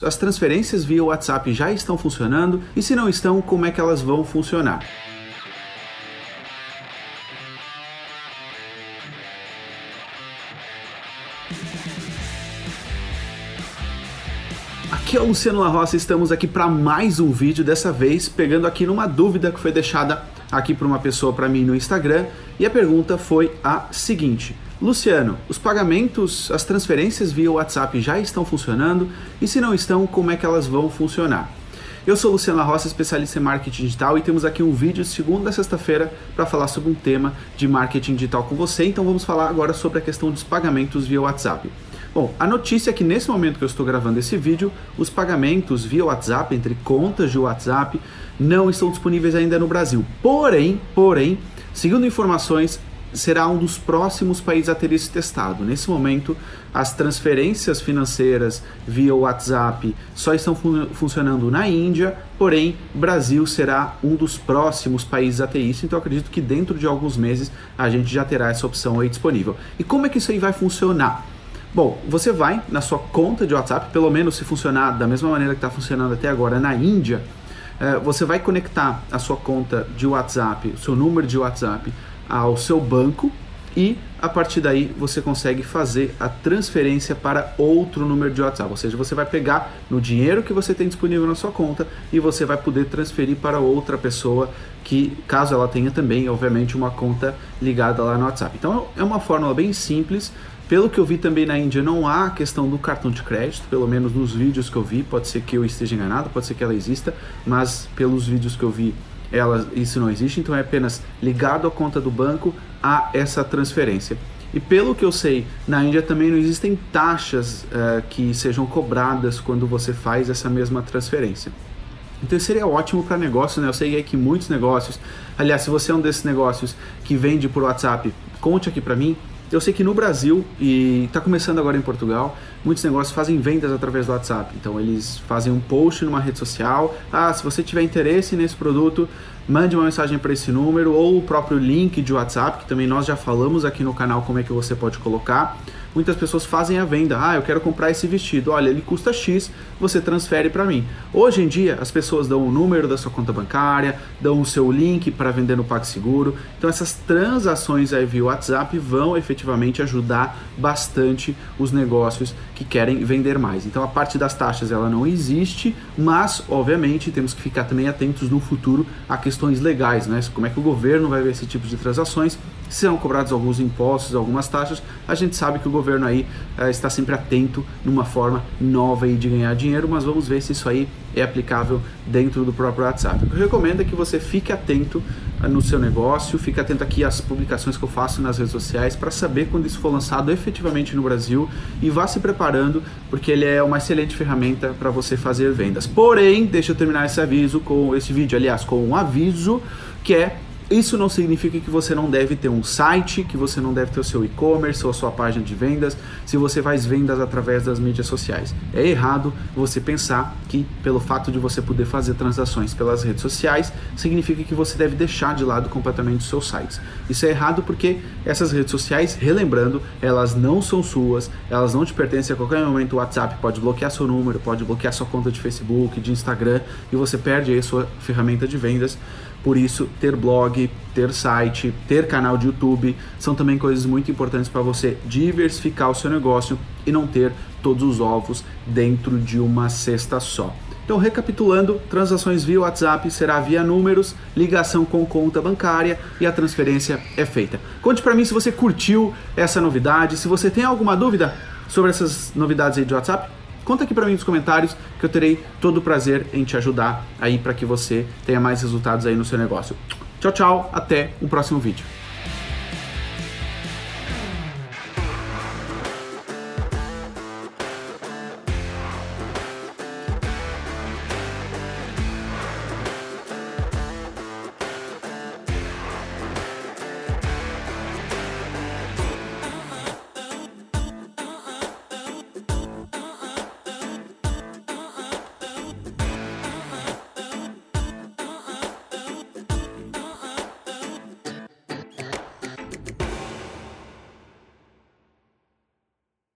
As transferências via WhatsApp já estão funcionando e se não estão, como é que elas vão funcionar? Aqui é o Luciano La Roça, estamos aqui para mais um vídeo, dessa vez pegando aqui numa dúvida que foi deixada aqui por uma pessoa para mim no Instagram, e a pergunta foi a seguinte: Luciano, os pagamentos, as transferências via WhatsApp já estão funcionando e se não estão, como é que elas vão funcionar? Eu sou Luciano La especialista em marketing digital e temos aqui um vídeo de segunda a sexta-feira para falar sobre um tema de marketing digital com você. Então vamos falar agora sobre a questão dos pagamentos via WhatsApp. Bom, a notícia é que nesse momento que eu estou gravando esse vídeo, os pagamentos via WhatsApp entre contas de WhatsApp não estão disponíveis ainda no Brasil. Porém, porém, segundo informações, será um dos próximos países a ter isso testado. Nesse momento, as transferências financeiras via WhatsApp só estão fun funcionando na Índia, porém, Brasil será um dos próximos países a ter isso, então acredito que dentro de alguns meses a gente já terá essa opção aí disponível. E como é que isso aí vai funcionar? Bom, você vai na sua conta de WhatsApp, pelo menos se funcionar da mesma maneira que está funcionando até agora na Índia, eh, você vai conectar a sua conta de WhatsApp, o seu número de WhatsApp ao seu banco e a partir daí você consegue fazer a transferência para outro número de WhatsApp. Ou seja, você vai pegar no dinheiro que você tem disponível na sua conta e você vai poder transferir para outra pessoa que, caso ela tenha também, obviamente, uma conta ligada lá no WhatsApp. Então é uma fórmula bem simples. Pelo que eu vi também na Índia, não há a questão do cartão de crédito, pelo menos nos vídeos que eu vi. Pode ser que eu esteja enganado, pode ser que ela exista, mas pelos vídeos que eu vi ela, isso não existe, então é apenas ligado à conta do banco a essa transferência. E pelo que eu sei, na Índia também não existem taxas uh, que sejam cobradas quando você faz essa mesma transferência. Então seria ótimo para negócios, né? Eu sei que muitos negócios, aliás, se você é um desses negócios que vende por WhatsApp, conte aqui para mim. Eu sei que no Brasil e está começando agora em Portugal, muitos negócios fazem vendas através do WhatsApp. Então eles fazem um post numa rede social. Ah, se você tiver interesse nesse produto, mande uma mensagem para esse número ou o próprio link de WhatsApp, que também nós já falamos aqui no canal como é que você pode colocar. Muitas pessoas fazem a venda. Ah, eu quero comprar esse vestido. Olha, ele custa X, você transfere para mim. Hoje em dia, as pessoas dão o número da sua conta bancária, dão o seu link para vender no PagSeguro. Então, essas transações aí via WhatsApp vão efetivamente ajudar bastante os negócios que querem vender mais. Então, a parte das taxas ela não existe, mas obviamente temos que ficar também atentos no futuro a questões legais, né? Como é que o governo vai ver esse tipo de transações? Se serão cobrados alguns impostos, algumas taxas, a gente sabe que o governo aí uh, está sempre atento numa forma nova aí de ganhar dinheiro, mas vamos ver se isso aí é aplicável dentro do próprio WhatsApp. O que eu recomendo é que você fique atento uh, no seu negócio, fique atento aqui às publicações que eu faço nas redes sociais para saber quando isso for lançado efetivamente no Brasil e vá se preparando, porque ele é uma excelente ferramenta para você fazer vendas. Porém, deixa eu terminar esse aviso com esse vídeo, aliás, com um aviso que é isso não significa que você não deve ter um site, que você não deve ter o seu e-commerce ou a sua página de vendas, se você faz vendas através das mídias sociais. É errado você pensar que pelo fato de você poder fazer transações pelas redes sociais, significa que você deve deixar de lado completamente os seus sites. Isso é errado porque essas redes sociais, relembrando, elas não são suas, elas não te pertencem a qualquer momento. O WhatsApp pode bloquear seu número, pode bloquear sua conta de Facebook, de Instagram e você perde aí a sua ferramenta de vendas. Por isso, ter blog, ter site, ter canal de YouTube são também coisas muito importantes para você diversificar o seu negócio e não ter todos os ovos dentro de uma cesta só. Então, recapitulando, transações via WhatsApp será via números, ligação com conta bancária e a transferência é feita. Conte para mim se você curtiu essa novidade, se você tem alguma dúvida sobre essas novidades aí de WhatsApp, Conta aqui para mim nos comentários que eu terei todo o prazer em te ajudar aí para que você tenha mais resultados aí no seu negócio. Tchau, tchau, até o próximo vídeo.